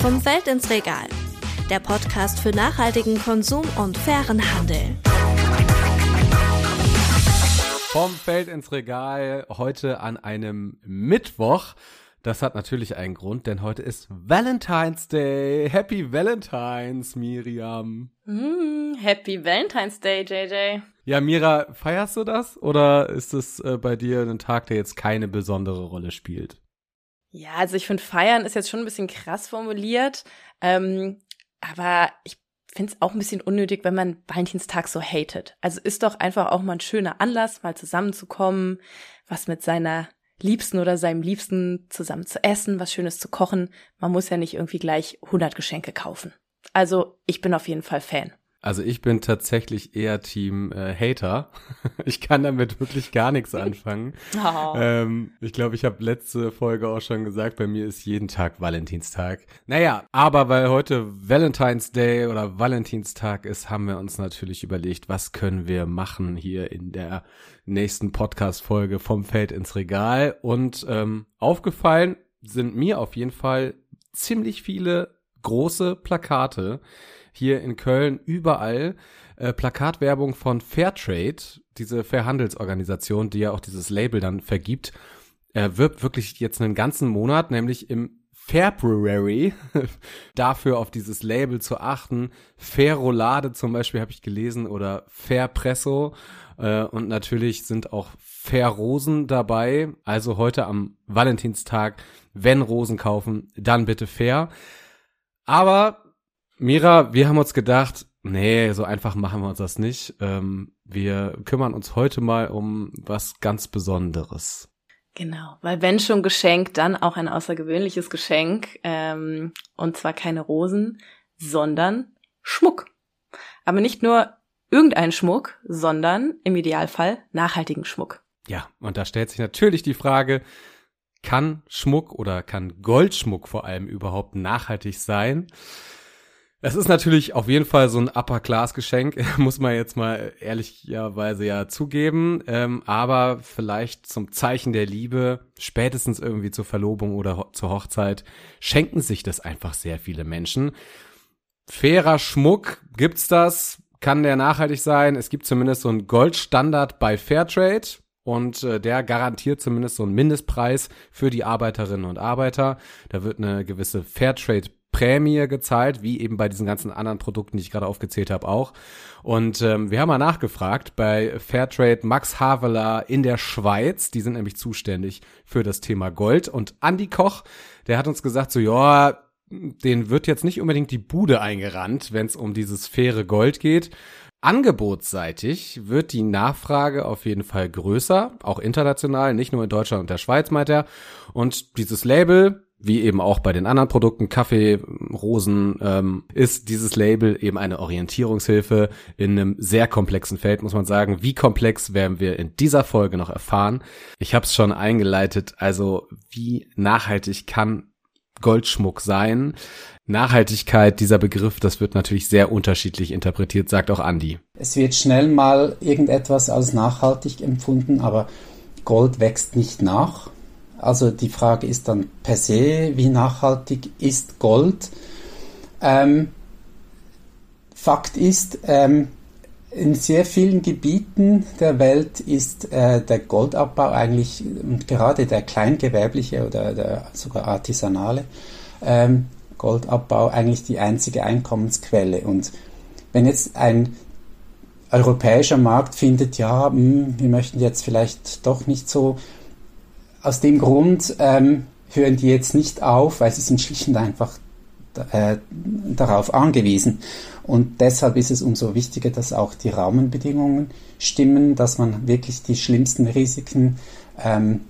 Vom Feld ins Regal. Der Podcast für nachhaltigen Konsum und fairen Handel. Vom Feld ins Regal heute an einem Mittwoch. Das hat natürlich einen Grund, denn heute ist Valentine's Day. Happy Valentine's, Miriam. Mm, happy Valentine's Day, JJ. Ja, Mira, feierst du das oder ist es äh, bei dir ein Tag, der jetzt keine besondere Rolle spielt? Ja, also ich finde, feiern ist jetzt schon ein bisschen krass formuliert, ähm, aber ich finde es auch ein bisschen unnötig, wenn man Valentinstag so hatet. Also ist doch einfach auch mal ein schöner Anlass, mal zusammenzukommen, was mit seiner Liebsten oder seinem Liebsten zusammen zu essen, was Schönes zu kochen. Man muss ja nicht irgendwie gleich 100 Geschenke kaufen. Also ich bin auf jeden Fall Fan. Also ich bin tatsächlich eher Team äh, Hater. ich kann damit wirklich gar nichts anfangen. Oh. Ähm, ich glaube, ich habe letzte Folge auch schon gesagt, bei mir ist jeden Tag Valentinstag. Naja, aber weil heute Valentine's Day oder Valentinstag ist, haben wir uns natürlich überlegt, was können wir machen hier in der nächsten Podcast-Folge vom Feld ins Regal. Und ähm, aufgefallen sind mir auf jeden Fall ziemlich viele große Plakate hier in Köln überall äh, Plakatwerbung von Fairtrade, diese Fairhandelsorganisation, die ja auch dieses Label dann vergibt, äh, wirbt wirklich jetzt einen ganzen Monat, nämlich im February dafür auf dieses Label zu achten. Fairolade zum Beispiel habe ich gelesen oder Fairpresso äh, und natürlich sind auch Fair-Rosen dabei. Also heute am Valentinstag, wenn Rosen kaufen, dann bitte fair. Aber Mira, wir haben uns gedacht, nee, so einfach machen wir uns das nicht. Ähm, wir kümmern uns heute mal um was ganz Besonderes. Genau, weil wenn schon Geschenk, dann auch ein außergewöhnliches Geschenk. Ähm, und zwar keine Rosen, sondern Schmuck. Aber nicht nur irgendein Schmuck, sondern im Idealfall nachhaltigen Schmuck. Ja, und da stellt sich natürlich die Frage, kann Schmuck oder kann Goldschmuck vor allem überhaupt nachhaltig sein? Es ist natürlich auf jeden Fall so ein Upper-Class-Geschenk, muss man jetzt mal ehrlicherweise ja zugeben. Ähm, aber vielleicht zum Zeichen der Liebe, spätestens irgendwie zur Verlobung oder ho zur Hochzeit, schenken sich das einfach sehr viele Menschen. Fairer Schmuck, gibt's das? Kann der nachhaltig sein? Es gibt zumindest so einen Goldstandard bei Fairtrade. Und äh, der garantiert zumindest so einen Mindestpreis für die Arbeiterinnen und Arbeiter. Da wird eine gewisse Fairtrade Prämie gezahlt, wie eben bei diesen ganzen anderen Produkten, die ich gerade aufgezählt habe, auch. Und ähm, wir haben mal nachgefragt bei Fairtrade Max Havelaar in der Schweiz. Die sind nämlich zuständig für das Thema Gold. Und Andy Koch, der hat uns gesagt, so ja, den wird jetzt nicht unbedingt die Bude eingerannt, wenn es um dieses faire Gold geht. Angebotsseitig wird die Nachfrage auf jeden Fall größer, auch international, nicht nur in Deutschland und der Schweiz, meint er. Und dieses Label, wie eben auch bei den anderen Produkten, Kaffee, Rosen, ähm, ist dieses Label eben eine Orientierungshilfe in einem sehr komplexen Feld, muss man sagen. Wie komplex werden wir in dieser Folge noch erfahren. Ich habe es schon eingeleitet, also wie nachhaltig kann Goldschmuck sein? Nachhaltigkeit, dieser Begriff, das wird natürlich sehr unterschiedlich interpretiert, sagt auch Andi. Es wird schnell mal irgendetwas als nachhaltig empfunden, aber Gold wächst nicht nach also die Frage ist dann per se, wie nachhaltig ist Gold? Ähm, Fakt ist, ähm, in sehr vielen Gebieten der Welt ist äh, der Goldabbau eigentlich, und gerade der kleingewerbliche oder der sogar artisanale ähm, Goldabbau eigentlich die einzige Einkommensquelle. Und wenn jetzt ein europäischer Markt findet, ja, mh, hm, wir möchten jetzt vielleicht doch nicht so aus dem Grund ähm, hören die jetzt nicht auf, weil sie sind schlicht und einfach äh, darauf angewiesen. Und deshalb ist es umso wichtiger, dass auch die Rahmenbedingungen stimmen, dass man wirklich die schlimmsten Risiken ähm,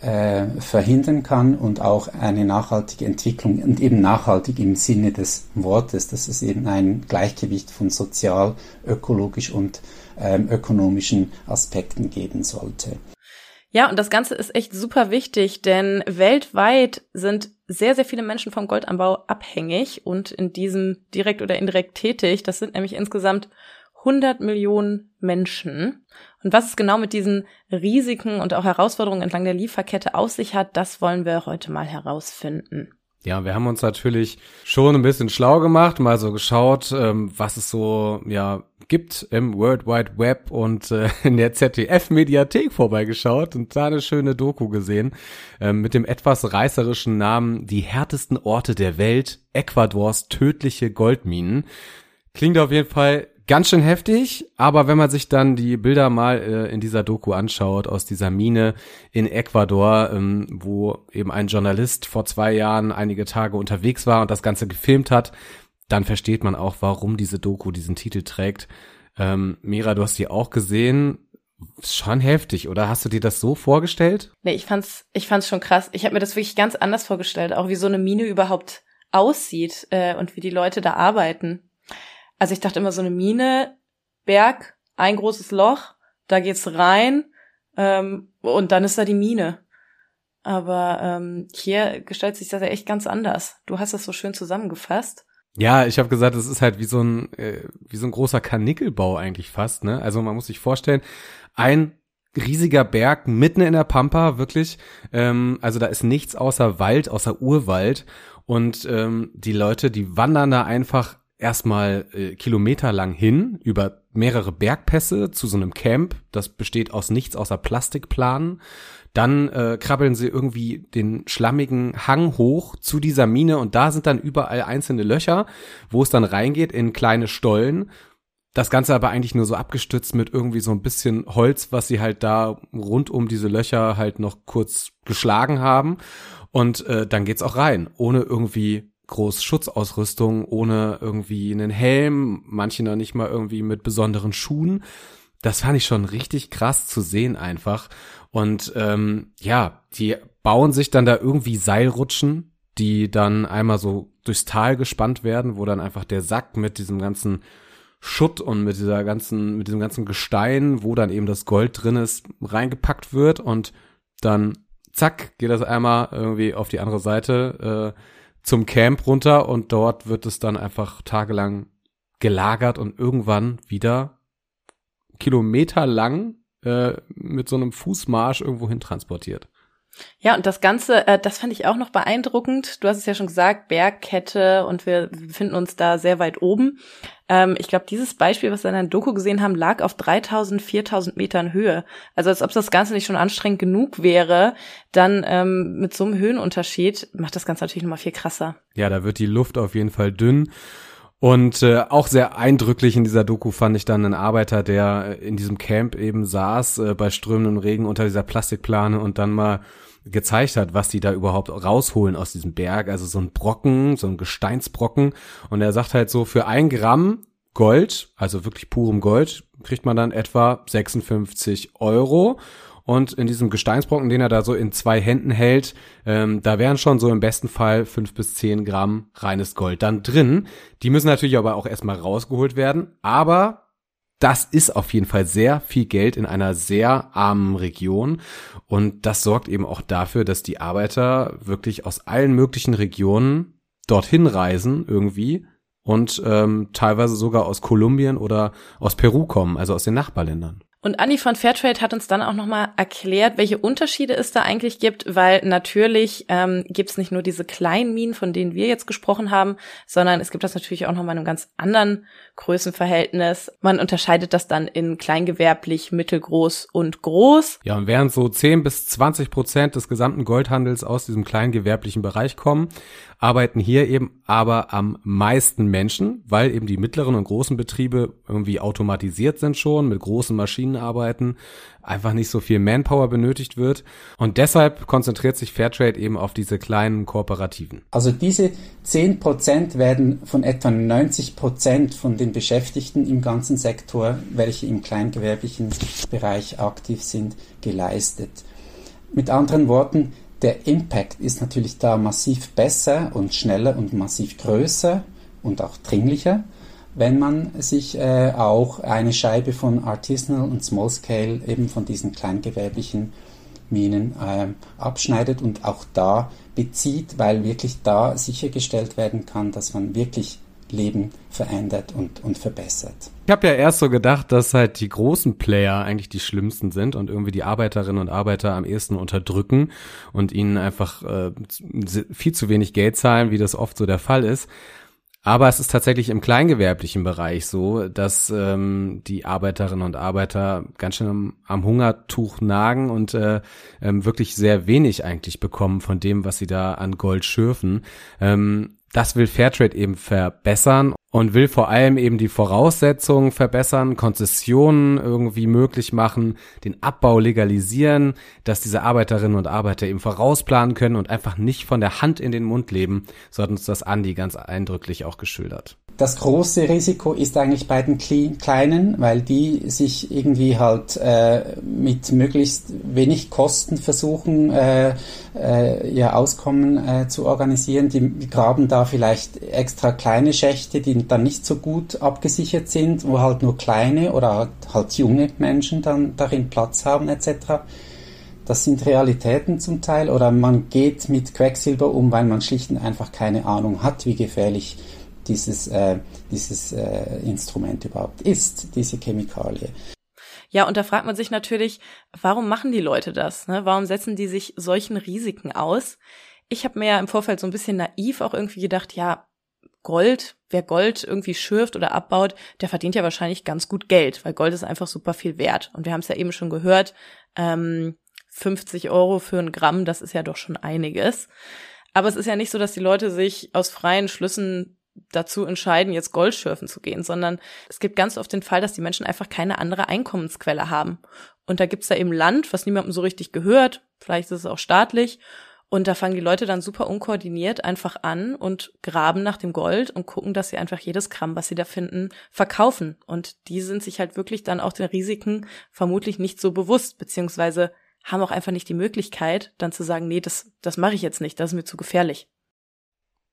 äh, verhindern kann und auch eine nachhaltige Entwicklung und eben nachhaltig im Sinne des Wortes, dass es eben ein Gleichgewicht von sozial, ökologisch und ähm, ökonomischen Aspekten geben sollte. Ja, und das Ganze ist echt super wichtig, denn weltweit sind sehr, sehr viele Menschen vom Goldanbau abhängig und in diesem direkt oder indirekt tätig. Das sind nämlich insgesamt 100 Millionen Menschen. Und was es genau mit diesen Risiken und auch Herausforderungen entlang der Lieferkette auf sich hat, das wollen wir heute mal herausfinden. Ja, wir haben uns natürlich schon ein bisschen schlau gemacht, mal so geschaut, ähm, was es so ja gibt im World Wide Web und äh, in der ZDF-Mediathek vorbeigeschaut und da eine schöne Doku gesehen äh, mit dem etwas reißerischen Namen Die härtesten Orte der Welt, Ecuadors tödliche Goldminen. Klingt auf jeden Fall ganz schön heftig, aber wenn man sich dann die Bilder mal äh, in dieser Doku anschaut aus dieser Mine in Ecuador, ähm, wo eben ein Journalist vor zwei Jahren einige Tage unterwegs war und das Ganze gefilmt hat, dann versteht man auch, warum diese Doku diesen Titel trägt. Ähm, Mira, du hast die auch gesehen. Schon heftig, oder hast du dir das so vorgestellt? Nee, ich fand's, ich fand's schon krass. Ich habe mir das wirklich ganz anders vorgestellt, auch wie so eine Mine überhaupt aussieht äh, und wie die Leute da arbeiten. Also ich dachte immer so eine Mine, Berg, ein großes Loch, da geht's rein ähm, und dann ist da die Mine. Aber ähm, hier gestaltet sich das ja echt ganz anders. Du hast das so schön zusammengefasst. Ja, ich habe gesagt, es ist halt wie so ein äh, wie so ein großer Karnickelbau eigentlich fast, ne? Also man muss sich vorstellen, ein riesiger Berg mitten in der Pampa, wirklich. Ähm, also da ist nichts außer Wald, außer Urwald. Und ähm, die Leute, die wandern da einfach erstmal äh, kilometerlang hin über mehrere Bergpässe zu so einem Camp. Das besteht aus nichts außer Plastikplanen. Dann äh, krabbeln sie irgendwie den schlammigen Hang hoch zu dieser Mine und da sind dann überall einzelne Löcher, wo es dann reingeht in kleine Stollen. Das Ganze aber eigentlich nur so abgestützt mit irgendwie so ein bisschen Holz, was sie halt da rund um diese Löcher halt noch kurz geschlagen haben. Und äh, dann geht's auch rein, ohne irgendwie groß Schutzausrüstung, ohne irgendwie einen Helm, manche noch nicht mal irgendwie mit besonderen Schuhen. Das fand ich schon richtig krass zu sehen einfach. Und ähm, ja, die bauen sich dann da irgendwie Seilrutschen, die dann einmal so durchs Tal gespannt werden, wo dann einfach der Sack mit diesem ganzen Schutt und mit dieser ganzen, mit diesem ganzen Gestein, wo dann eben das Gold drin ist, reingepackt wird und dann zack, geht das einmal irgendwie auf die andere Seite äh, zum Camp runter und dort wird es dann einfach tagelang gelagert und irgendwann wieder kilometerlang äh, mit so einem Fußmarsch irgendwo hin transportiert. Ja, und das Ganze, äh, das fand ich auch noch beeindruckend. Du hast es ja schon gesagt, Bergkette und wir befinden uns da sehr weit oben. Ähm, ich glaube, dieses Beispiel, was wir in der Doku gesehen haben, lag auf 3000, 4000 Metern Höhe. Also als ob das Ganze nicht schon anstrengend genug wäre, dann ähm, mit so einem Höhenunterschied macht das Ganze natürlich nochmal viel krasser. Ja, da wird die Luft auf jeden Fall dünn. Und äh, auch sehr eindrücklich in dieser Doku fand ich dann einen Arbeiter, der in diesem Camp eben saß, äh, bei strömendem Regen unter dieser Plastikplane und dann mal gezeigt hat, was die da überhaupt rausholen aus diesem Berg. Also so ein Brocken, so ein Gesteinsbrocken. Und er sagt halt so, für ein Gramm Gold, also wirklich purem Gold, kriegt man dann etwa 56 Euro. Und in diesem Gesteinsbrocken, den er da so in zwei Händen hält, ähm, da wären schon so im besten Fall fünf bis zehn Gramm reines Gold dann drin. Die müssen natürlich aber auch erstmal rausgeholt werden. Aber das ist auf jeden Fall sehr viel Geld in einer sehr armen Region. Und das sorgt eben auch dafür, dass die Arbeiter wirklich aus allen möglichen Regionen dorthin reisen irgendwie und ähm, teilweise sogar aus Kolumbien oder aus Peru kommen, also aus den Nachbarländern. Und Anni von Fairtrade hat uns dann auch nochmal erklärt, welche Unterschiede es da eigentlich gibt, weil natürlich ähm, gibt es nicht nur diese kleinen Minen, von denen wir jetzt gesprochen haben, sondern es gibt das natürlich auch nochmal in einem ganz anderen Größenverhältnis. Man unterscheidet das dann in kleingewerblich, mittelgroß und groß. Ja, und während so 10 bis 20 Prozent des gesamten Goldhandels aus diesem kleingewerblichen Bereich kommen, arbeiten hier eben aber am meisten Menschen, weil eben die mittleren und großen Betriebe irgendwie automatisiert sind schon, mit großen Maschinen arbeiten, einfach nicht so viel Manpower benötigt wird. Und deshalb konzentriert sich Fairtrade eben auf diese kleinen Kooperativen. Also diese 10 Prozent werden von etwa 90 Prozent von den Beschäftigten im ganzen Sektor, welche im kleingewerblichen Bereich aktiv sind, geleistet. Mit anderen Worten, der Impact ist natürlich da massiv besser und schneller und massiv größer und auch dringlicher, wenn man sich äh, auch eine Scheibe von Artisanal und Small Scale eben von diesen kleingewerblichen Minen äh, abschneidet und auch da bezieht, weil wirklich da sichergestellt werden kann, dass man wirklich Leben verändert und, und verbessert. Ich habe ja erst so gedacht, dass halt die großen Player eigentlich die schlimmsten sind und irgendwie die Arbeiterinnen und Arbeiter am ehesten unterdrücken und ihnen einfach äh, viel zu wenig Geld zahlen, wie das oft so der Fall ist. Aber es ist tatsächlich im kleingewerblichen Bereich so, dass ähm, die Arbeiterinnen und Arbeiter ganz schön am, am Hungertuch nagen und äh, ähm, wirklich sehr wenig eigentlich bekommen von dem, was sie da an Gold schürfen. Ähm, das will Fairtrade eben verbessern und will vor allem eben die Voraussetzungen verbessern, Konzessionen irgendwie möglich machen, den Abbau legalisieren, dass diese Arbeiterinnen und Arbeiter eben vorausplanen können und einfach nicht von der Hand in den Mund leben. So hat uns das Andi ganz eindrücklich auch geschildert. Das große Risiko ist eigentlich bei den Kleinen, weil die sich irgendwie halt äh, mit möglichst wenig Kosten versuchen, äh, äh, ihr Auskommen äh, zu organisieren. Die graben da vielleicht extra kleine Schächte, die dann nicht so gut abgesichert sind, wo halt nur kleine oder halt junge Menschen dann darin Platz haben etc. Das sind Realitäten zum Teil oder man geht mit Quecksilber um, weil man schlicht und einfach keine Ahnung hat, wie gefährlich dieses, äh, dieses äh, Instrument überhaupt ist, diese Chemikalie. Ja, und da fragt man sich natürlich, warum machen die Leute das? Ne? Warum setzen die sich solchen Risiken aus? Ich habe mir ja im Vorfeld so ein bisschen naiv auch irgendwie gedacht, ja, Gold, wer Gold irgendwie schürft oder abbaut, der verdient ja wahrscheinlich ganz gut Geld, weil Gold ist einfach super viel wert. Und wir haben es ja eben schon gehört, ähm, 50 Euro für ein Gramm, das ist ja doch schon einiges. Aber es ist ja nicht so, dass die Leute sich aus freien Schlüssen dazu entscheiden, jetzt Gold schürfen zu gehen, sondern es gibt ganz oft den Fall, dass die Menschen einfach keine andere Einkommensquelle haben. Und da gibt's da eben Land, was niemandem so richtig gehört, vielleicht ist es auch staatlich, und da fangen die Leute dann super unkoordiniert einfach an und graben nach dem Gold und gucken, dass sie einfach jedes Gramm, was sie da finden, verkaufen. Und die sind sich halt wirklich dann auch den Risiken vermutlich nicht so bewusst, beziehungsweise haben auch einfach nicht die Möglichkeit, dann zu sagen, nee, das, das mache ich jetzt nicht, das ist mir zu gefährlich.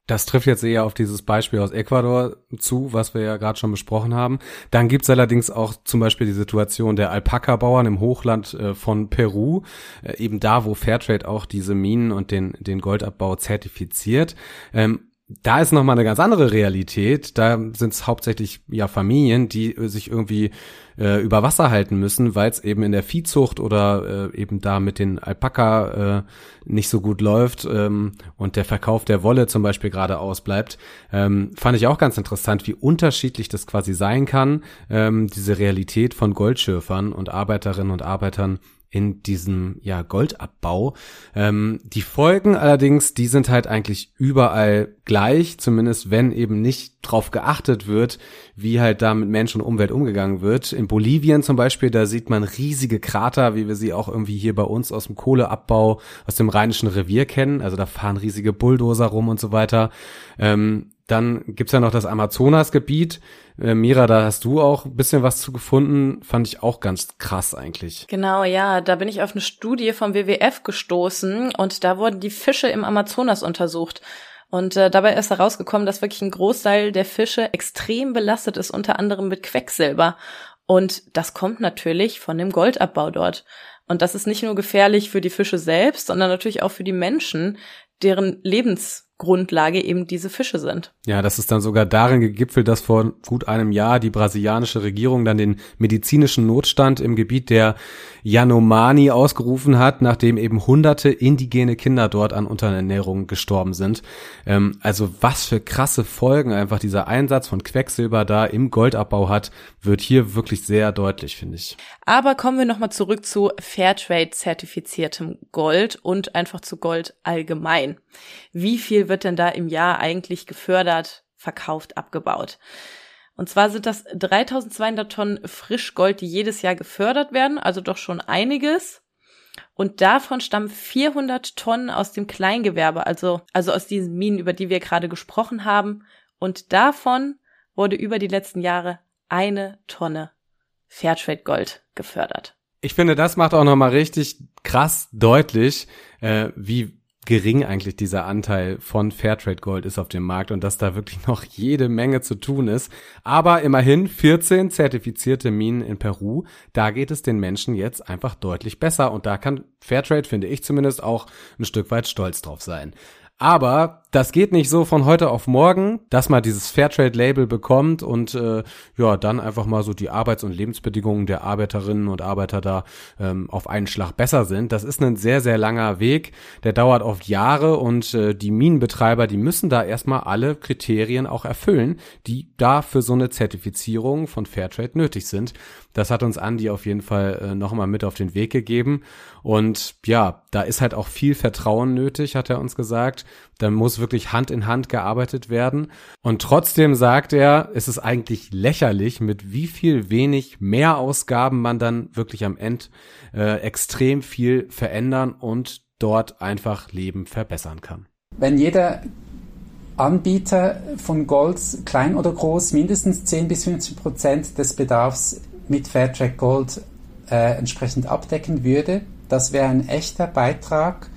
Das trifft jetzt eher auf dieses Beispiel aus Ecuador zu, was wir ja gerade schon besprochen haben. Dann gibt's allerdings auch zum Beispiel die Situation der Alpaka-Bauern im Hochland äh, von Peru, äh, eben da, wo Fairtrade auch diese Minen und den, den Goldabbau zertifiziert. Ähm, da ist nochmal eine ganz andere Realität. Da sind es hauptsächlich ja Familien, die äh, sich irgendwie äh, über Wasser halten müssen, weil es eben in der Viehzucht oder äh, eben da mit den Alpaka äh, nicht so gut läuft ähm, und der Verkauf der Wolle zum Beispiel gerade ausbleibt. Ähm, fand ich auch ganz interessant, wie unterschiedlich das quasi sein kann, ähm, diese Realität von Goldschürfern und Arbeiterinnen und Arbeitern in diesem ja Goldabbau. Ähm, die Folgen allerdings, die sind halt eigentlich überall gleich, zumindest wenn eben nicht drauf geachtet wird, wie halt da mit Mensch und Umwelt umgegangen wird. In Bolivien zum Beispiel, da sieht man riesige Krater, wie wir sie auch irgendwie hier bei uns aus dem Kohleabbau, aus dem Rheinischen Revier kennen. Also da fahren riesige Bulldozer rum und so weiter. Ähm, dann gibt's ja noch das Amazonasgebiet. Äh, Mira, da hast du auch ein bisschen was zu gefunden. Fand ich auch ganz krass eigentlich. Genau, ja. Da bin ich auf eine Studie vom WWF gestoßen und da wurden die Fische im Amazonas untersucht. Und äh, dabei ist herausgekommen, dass wirklich ein Großteil der Fische extrem belastet ist, unter anderem mit Quecksilber. Und das kommt natürlich von dem Goldabbau dort. Und das ist nicht nur gefährlich für die Fische selbst, sondern natürlich auch für die Menschen, deren Lebens Grundlage eben diese Fische sind. Ja, das ist dann sogar darin gegipfelt, dass vor gut einem Jahr die brasilianische Regierung dann den medizinischen Notstand im Gebiet der Yanomani ausgerufen hat, nachdem eben hunderte indigene Kinder dort an Unterernährung gestorben sind. Ähm, also was für krasse Folgen einfach dieser Einsatz von Quecksilber da im Goldabbau hat, wird hier wirklich sehr deutlich, finde ich. Aber kommen wir nochmal zurück zu Fairtrade-zertifiziertem Gold und einfach zu Gold allgemein. Wie viel wird denn da im Jahr eigentlich gefördert, verkauft, abgebaut? Und zwar sind das 3200 Tonnen Frischgold, die jedes Jahr gefördert werden, also doch schon einiges. Und davon stammen 400 Tonnen aus dem Kleingewerbe, also, also aus diesen Minen, über die wir gerade gesprochen haben. Und davon wurde über die letzten Jahre eine Tonne Fairtrade Gold gefördert. Ich finde, das macht auch nochmal richtig krass deutlich, äh, wie gering eigentlich dieser Anteil von Fairtrade Gold ist auf dem Markt und dass da wirklich noch jede Menge zu tun ist. Aber immerhin 14 zertifizierte Minen in Peru, da geht es den Menschen jetzt einfach deutlich besser und da kann Fairtrade, finde ich zumindest, auch ein Stück weit stolz drauf sein. Aber das geht nicht so von heute auf morgen, dass man dieses Fairtrade-Label bekommt und äh, ja, dann einfach mal so die Arbeits- und Lebensbedingungen der Arbeiterinnen und Arbeiter da ähm, auf einen Schlag besser sind. Das ist ein sehr, sehr langer Weg, der dauert oft Jahre und äh, die Minenbetreiber, die müssen da erstmal alle Kriterien auch erfüllen, die da für so eine Zertifizierung von Fairtrade nötig sind. Das hat uns Andi auf jeden Fall äh, nochmal mit auf den Weg gegeben. Und ja, da ist halt auch viel Vertrauen nötig, hat er uns gesagt. Da muss wirklich Hand in Hand gearbeitet werden. Und trotzdem sagt er, es ist eigentlich lächerlich, mit wie viel wenig Mehrausgaben man dann wirklich am Ende äh, extrem viel verändern und dort einfach Leben verbessern kann. Wenn jeder Anbieter von Golds, klein oder groß, mindestens 10 bis 15 Prozent des Bedarfs mit Fairtrack Gold äh, entsprechend abdecken würde. Das wäre ein echter Beitrag,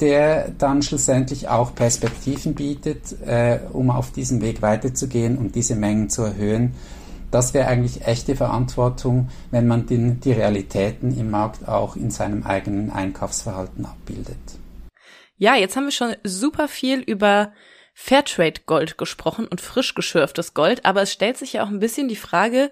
der dann schlussendlich auch Perspektiven bietet, äh, um auf diesem Weg weiterzugehen und diese Mengen zu erhöhen. Das wäre eigentlich echte Verantwortung, wenn man den, die Realitäten im Markt auch in seinem eigenen Einkaufsverhalten abbildet. Ja, jetzt haben wir schon super viel über Fairtrade Gold gesprochen und frisch geschürftes Gold, aber es stellt sich ja auch ein bisschen die Frage,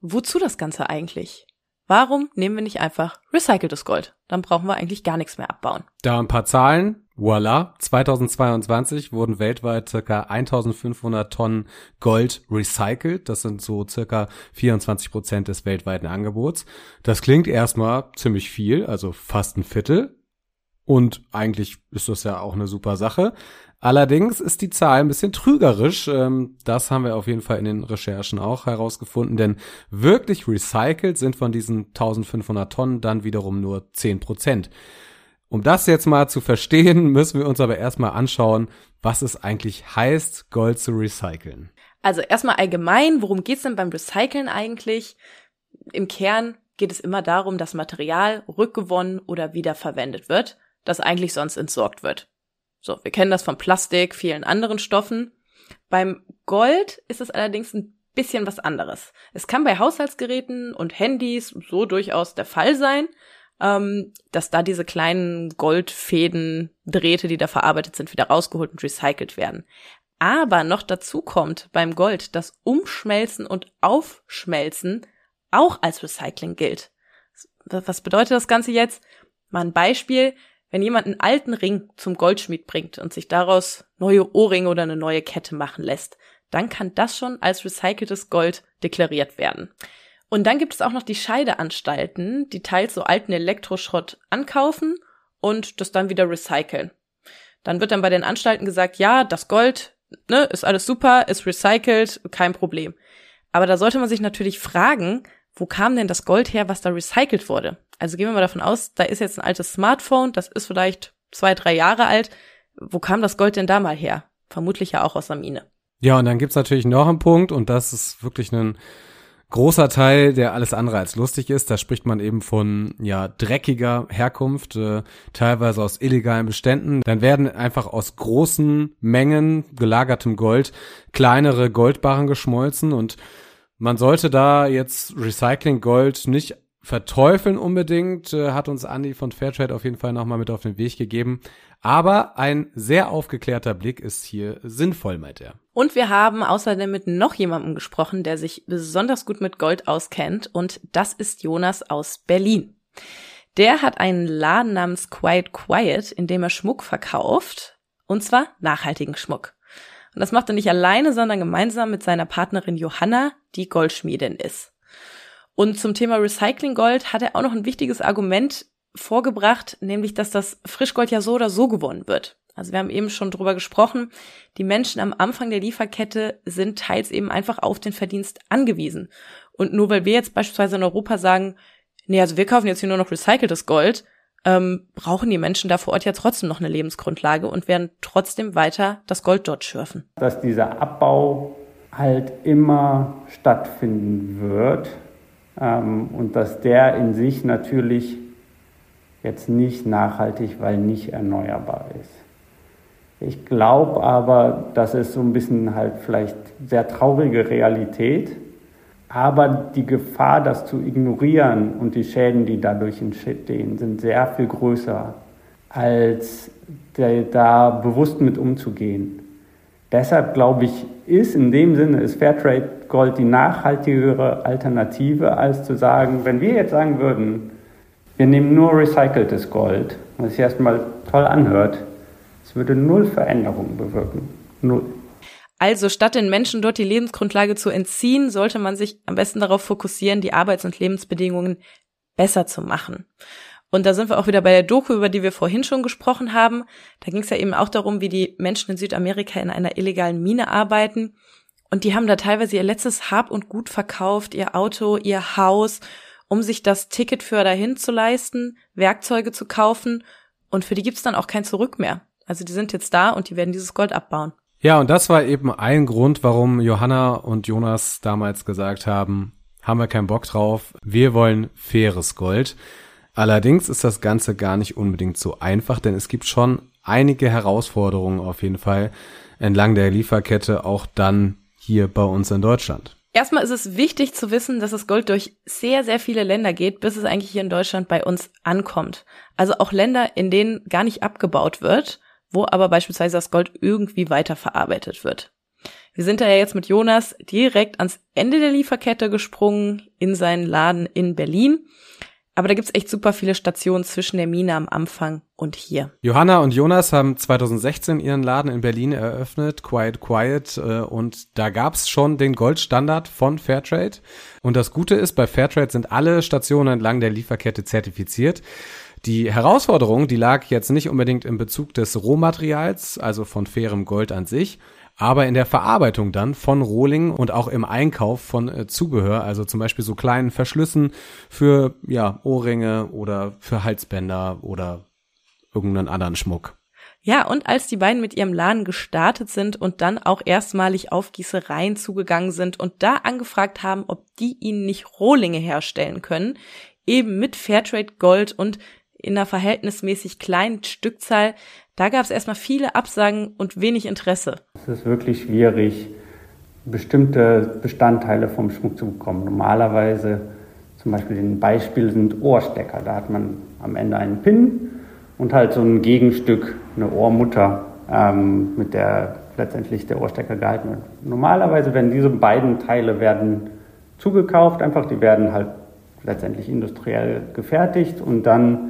wozu das Ganze eigentlich? Warum nehmen wir nicht einfach recyceltes Gold? Dann brauchen wir eigentlich gar nichts mehr abbauen. Da ein paar Zahlen. Voila. 2022 wurden weltweit circa 1500 Tonnen Gold recycelt. Das sind so circa 24 Prozent des weltweiten Angebots. Das klingt erstmal ziemlich viel, also fast ein Viertel. Und eigentlich ist das ja auch eine super Sache. Allerdings ist die Zahl ein bisschen trügerisch. Ähm, das haben wir auf jeden Fall in den Recherchen auch herausgefunden, denn wirklich recycelt sind von diesen 1500 Tonnen dann wiederum nur 10 Prozent. Um das jetzt mal zu verstehen, müssen wir uns aber erstmal anschauen, was es eigentlich heißt, Gold zu recyceln. Also erstmal allgemein, worum geht's denn beim Recyceln eigentlich? Im Kern geht es immer darum, dass Material rückgewonnen oder wiederverwendet wird, das eigentlich sonst entsorgt wird. So, wir kennen das von Plastik, vielen anderen Stoffen. Beim Gold ist es allerdings ein bisschen was anderes. Es kann bei Haushaltsgeräten und Handys so durchaus der Fall sein, ähm, dass da diese kleinen Goldfäden, Drähte, die da verarbeitet sind, wieder rausgeholt und recycelt werden. Aber noch dazu kommt beim Gold, dass Umschmelzen und Aufschmelzen auch als Recycling gilt. Was bedeutet das Ganze jetzt? Mal ein Beispiel. Wenn jemand einen alten Ring zum Goldschmied bringt und sich daraus neue Ohrringe oder eine neue Kette machen lässt, dann kann das schon als recyceltes Gold deklariert werden. Und dann gibt es auch noch die Scheideanstalten, die teils so alten Elektroschrott ankaufen und das dann wieder recyceln. Dann wird dann bei den Anstalten gesagt, ja, das Gold, ne, ist alles super, ist recycelt, kein Problem. Aber da sollte man sich natürlich fragen, wo kam denn das Gold her, was da recycelt wurde? Also gehen wir mal davon aus, da ist jetzt ein altes Smartphone, das ist vielleicht zwei, drei Jahre alt. Wo kam das Gold denn da mal her? Vermutlich ja auch aus der Mine. Ja, und dann gibt's natürlich noch einen Punkt, und das ist wirklich ein großer Teil, der alles andere als lustig ist. Da spricht man eben von ja dreckiger Herkunft, äh, teilweise aus illegalen Beständen. Dann werden einfach aus großen Mengen gelagertem Gold kleinere Goldbarren geschmolzen und man sollte da jetzt Recycling Gold nicht verteufeln unbedingt, äh, hat uns Andy von Fairtrade auf jeden Fall nochmal mit auf den Weg gegeben. Aber ein sehr aufgeklärter Blick ist hier sinnvoll, meint er. Und wir haben außerdem mit noch jemandem gesprochen, der sich besonders gut mit Gold auskennt. Und das ist Jonas aus Berlin. Der hat einen Laden namens Quiet Quiet, in dem er Schmuck verkauft. Und zwar nachhaltigen Schmuck. Und das macht er nicht alleine, sondern gemeinsam mit seiner Partnerin Johanna, die Goldschmiedin ist. Und zum Thema Recycling Gold hat er auch noch ein wichtiges Argument vorgebracht, nämlich, dass das Frischgold ja so oder so gewonnen wird. Also wir haben eben schon drüber gesprochen, die Menschen am Anfang der Lieferkette sind teils eben einfach auf den Verdienst angewiesen. Und nur weil wir jetzt beispielsweise in Europa sagen, nee, also wir kaufen jetzt hier nur noch recyceltes Gold, ähm, brauchen die Menschen da vor Ort ja trotzdem noch eine Lebensgrundlage und werden trotzdem weiter das Gold dort schürfen. Dass dieser Abbau halt immer stattfinden wird und dass der in sich natürlich jetzt nicht nachhaltig, weil nicht erneuerbar ist. Ich glaube aber, das ist so ein bisschen halt vielleicht sehr traurige Realität, aber die Gefahr, das zu ignorieren und die Schäden, die dadurch entstehen, sind sehr viel größer, als da bewusst mit umzugehen. Deshalb glaube ich, ist in dem Sinne ist Fairtrade Gold die nachhaltigere Alternative, als zu sagen, wenn wir jetzt sagen würden, wir nehmen nur recyceltes Gold, was sich erstmal toll anhört, es würde null Veränderungen bewirken. Null. Also statt den Menschen dort die Lebensgrundlage zu entziehen, sollte man sich am besten darauf fokussieren, die Arbeits- und Lebensbedingungen besser zu machen. Und da sind wir auch wieder bei der Doku, über die wir vorhin schon gesprochen haben. Da ging es ja eben auch darum, wie die Menschen in Südamerika in einer illegalen Mine arbeiten. Und die haben da teilweise ihr letztes Hab und Gut verkauft, ihr Auto, ihr Haus, um sich das Ticket für dahin zu leisten, Werkzeuge zu kaufen. Und für die gibt's dann auch kein Zurück mehr. Also die sind jetzt da und die werden dieses Gold abbauen. Ja, und das war eben ein Grund, warum Johanna und Jonas damals gesagt haben, haben wir keinen Bock drauf, wir wollen faires Gold. Allerdings ist das Ganze gar nicht unbedingt so einfach, denn es gibt schon einige Herausforderungen auf jeden Fall entlang der Lieferkette, auch dann hier bei uns in Deutschland. Erstmal ist es wichtig zu wissen, dass das Gold durch sehr, sehr viele Länder geht, bis es eigentlich hier in Deutschland bei uns ankommt. Also auch Länder, in denen gar nicht abgebaut wird, wo aber beispielsweise das Gold irgendwie weiterverarbeitet wird. Wir sind da ja jetzt mit Jonas direkt ans Ende der Lieferkette gesprungen in seinen Laden in Berlin. Aber da gibt's echt super viele Stationen zwischen der Mine am Anfang und hier. Johanna und Jonas haben 2016 ihren Laden in Berlin eröffnet, Quiet Quiet, äh, und da gab's schon den Goldstandard von Fairtrade. Und das Gute ist, bei Fairtrade sind alle Stationen entlang der Lieferkette zertifiziert. Die Herausforderung, die lag jetzt nicht unbedingt im Bezug des Rohmaterials, also von fairem Gold an sich, aber in der Verarbeitung dann von Rohling und auch im Einkauf von äh, Zubehör, also zum Beispiel so kleinen Verschlüssen für ja Ohrringe oder für Halsbänder oder irgendeinen anderen Schmuck. Ja, und als die beiden mit ihrem Laden gestartet sind und dann auch erstmalig auf Gießereien zugegangen sind und da angefragt haben, ob die ihnen nicht Rohlinge herstellen können, eben mit Fairtrade Gold und in einer verhältnismäßig kleinen Stückzahl, da gab es erstmal viele Absagen und wenig Interesse. Es ist wirklich schwierig, bestimmte Bestandteile vom Schmuck zu bekommen. Normalerweise, zum Beispiel ein Beispiel sind Ohrstecker. Da hat man am Ende einen Pin und halt so ein Gegenstück, eine Ohrmutter, ähm, mit der letztendlich der Ohrstecker gehalten wird. Normalerweise werden diese beiden Teile werden zugekauft, einfach die werden halt letztendlich industriell gefertigt und dann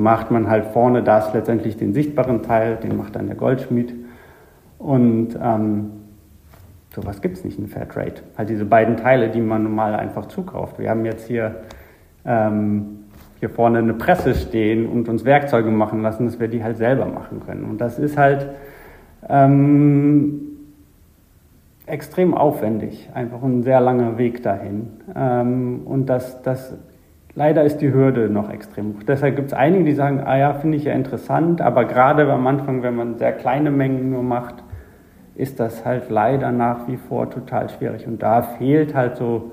macht man halt vorne das letztendlich den sichtbaren Teil, den macht dann der Goldschmied. Und ähm, sowas gibt es nicht in Fairtrade. Halt diese beiden Teile, die man normal einfach zukauft. Wir haben jetzt hier, ähm, hier vorne eine Presse stehen und uns Werkzeuge machen lassen, dass wir die halt selber machen können. Und das ist halt ähm, extrem aufwendig, einfach ein sehr langer Weg dahin. Ähm, und das, das Leider ist die Hürde noch extrem hoch. Deshalb gibt es einige, die sagen, ah ja, finde ich ja interessant, aber gerade am Anfang, wenn man sehr kleine Mengen nur macht, ist das halt leider nach wie vor total schwierig. Und da fehlt halt so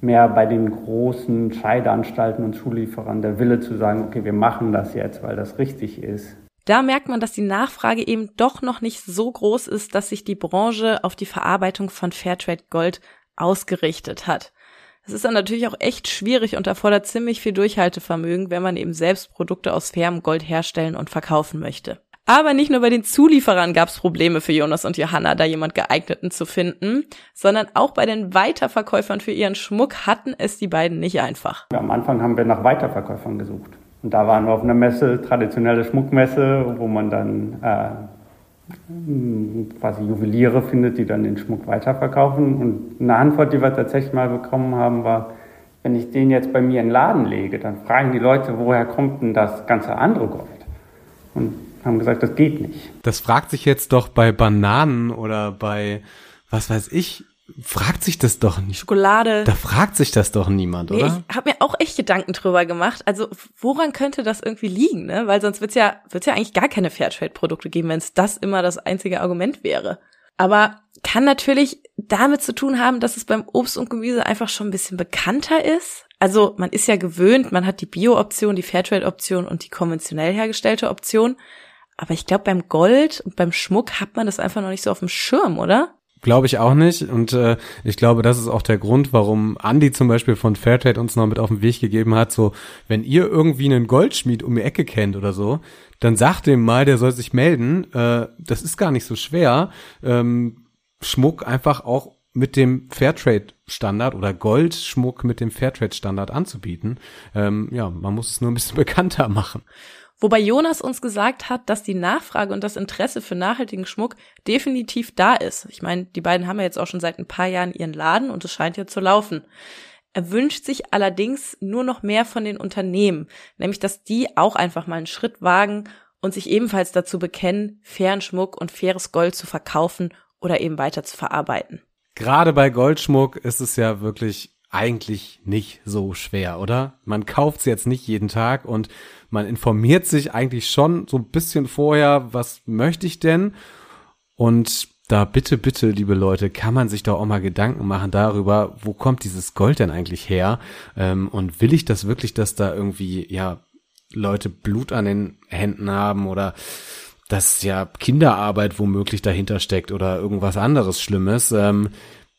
mehr bei den großen Scheideanstalten und Zulieferern der Wille zu sagen, okay, wir machen das jetzt, weil das richtig ist. Da merkt man, dass die Nachfrage eben doch noch nicht so groß ist, dass sich die Branche auf die Verarbeitung von Fairtrade Gold ausgerichtet hat. Es ist dann natürlich auch echt schwierig und erfordert ziemlich viel Durchhaltevermögen, wenn man eben selbst Produkte aus fairem Gold herstellen und verkaufen möchte. Aber nicht nur bei den Zulieferern gab es Probleme für Jonas und Johanna, da jemand geeigneten zu finden, sondern auch bei den Weiterverkäufern für ihren Schmuck hatten es die beiden nicht einfach. Am Anfang haben wir nach Weiterverkäufern gesucht. Und da waren wir auf einer Messe, traditionelle Schmuckmesse, wo man dann äh, quasi Juweliere findet, die dann den Schmuck weiterverkaufen. Und eine Antwort, die wir tatsächlich mal bekommen haben, war, wenn ich den jetzt bei mir in den Laden lege, dann fragen die Leute, woher kommt denn das ganze andere Gold? Und haben gesagt, das geht nicht. Das fragt sich jetzt doch bei Bananen oder bei, was weiß ich, fragt sich das doch nicht. Schokolade. Da fragt sich das doch niemand, nee, oder? Ich habe mir auch echt Gedanken drüber gemacht. Also woran könnte das irgendwie liegen? Ne? Weil sonst wird's ja wird's ja eigentlich gar keine Fairtrade-Produkte geben, wenn es das immer das einzige Argument wäre. Aber kann natürlich damit zu tun haben, dass es beim Obst und Gemüse einfach schon ein bisschen bekannter ist. Also man ist ja gewöhnt, man hat die Bio-Option, die Fairtrade-Option und die konventionell hergestellte Option. Aber ich glaube, beim Gold und beim Schmuck hat man das einfach noch nicht so auf dem Schirm, oder? Glaube ich auch nicht. Und äh, ich glaube, das ist auch der Grund, warum Andy zum Beispiel von Fairtrade uns noch mit auf den Weg gegeben hat. So, wenn ihr irgendwie einen Goldschmied um die Ecke kennt oder so, dann sagt dem mal, der soll sich melden. Äh, das ist gar nicht so schwer. Ähm, Schmuck einfach auch mit dem Fairtrade-Standard oder Goldschmuck mit dem Fairtrade-Standard anzubieten. Ähm, ja, man muss es nur ein bisschen bekannter machen. Wobei Jonas uns gesagt hat, dass die Nachfrage und das Interesse für nachhaltigen Schmuck definitiv da ist. Ich meine, die beiden haben ja jetzt auch schon seit ein paar Jahren ihren Laden und es scheint ja zu laufen. Er wünscht sich allerdings nur noch mehr von den Unternehmen, nämlich dass die auch einfach mal einen Schritt wagen und sich ebenfalls dazu bekennen, fairen Schmuck und faires Gold zu verkaufen oder eben weiter zu verarbeiten. Gerade bei Goldschmuck ist es ja wirklich eigentlich nicht so schwer, oder? Man kauft es jetzt nicht jeden Tag und man informiert sich eigentlich schon so ein bisschen vorher, was möchte ich denn? Und da bitte, bitte, liebe Leute, kann man sich doch auch mal Gedanken machen darüber, wo kommt dieses Gold denn eigentlich her? Ähm, und will ich das wirklich, dass da irgendwie, ja, Leute Blut an den Händen haben oder dass ja Kinderarbeit womöglich dahinter steckt oder irgendwas anderes Schlimmes. Ähm,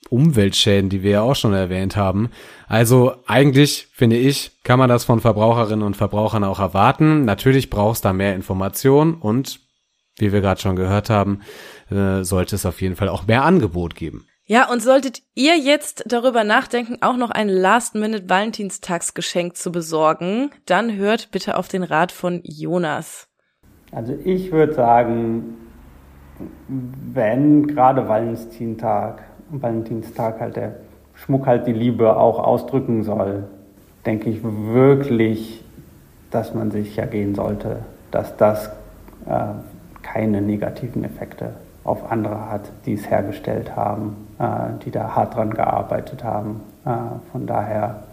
Umweltschäden, die wir ja auch schon erwähnt haben. Also eigentlich, finde ich, kann man das von Verbraucherinnen und Verbrauchern auch erwarten. Natürlich brauchst da mehr Information und, wie wir gerade schon gehört haben, äh, sollte es auf jeden Fall auch mehr Angebot geben. Ja, und solltet ihr jetzt darüber nachdenken, auch noch ein Last-Minute-Valentinstagsgeschenk zu besorgen, dann hört bitte auf den Rat von Jonas. Also ich würde sagen, wenn gerade Valentinstag Valentinstag halt der Schmuck halt die Liebe auch ausdrücken soll, denke ich wirklich, dass man sich ergehen sollte, dass das äh, keine negativen Effekte auf andere hat, die es hergestellt haben, äh, die da hart dran gearbeitet haben. Äh, von daher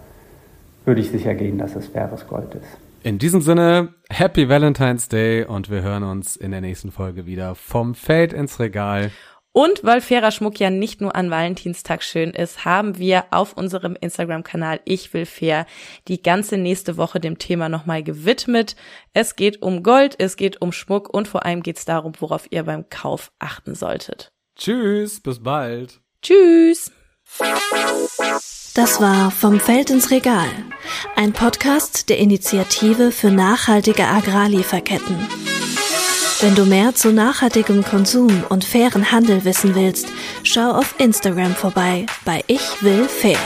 würde ich sicher gehen, dass es faires Gold ist. In diesem Sinne, Happy Valentine's Day und wir hören uns in der nächsten Folge wieder vom Feld ins Regal. Und weil fairer Schmuck ja nicht nur an Valentinstag schön ist, haben wir auf unserem Instagram-Kanal Ich will fair die ganze nächste Woche dem Thema nochmal gewidmet. Es geht um Gold, es geht um Schmuck und vor allem geht es darum, worauf ihr beim Kauf achten solltet. Tschüss, bis bald. Tschüss. Das war Vom Feld ins Regal, ein Podcast der Initiative für nachhaltige Agrarlieferketten. Wenn du mehr zu nachhaltigem Konsum und fairen Handel wissen willst, schau auf Instagram vorbei bei Ich will fair.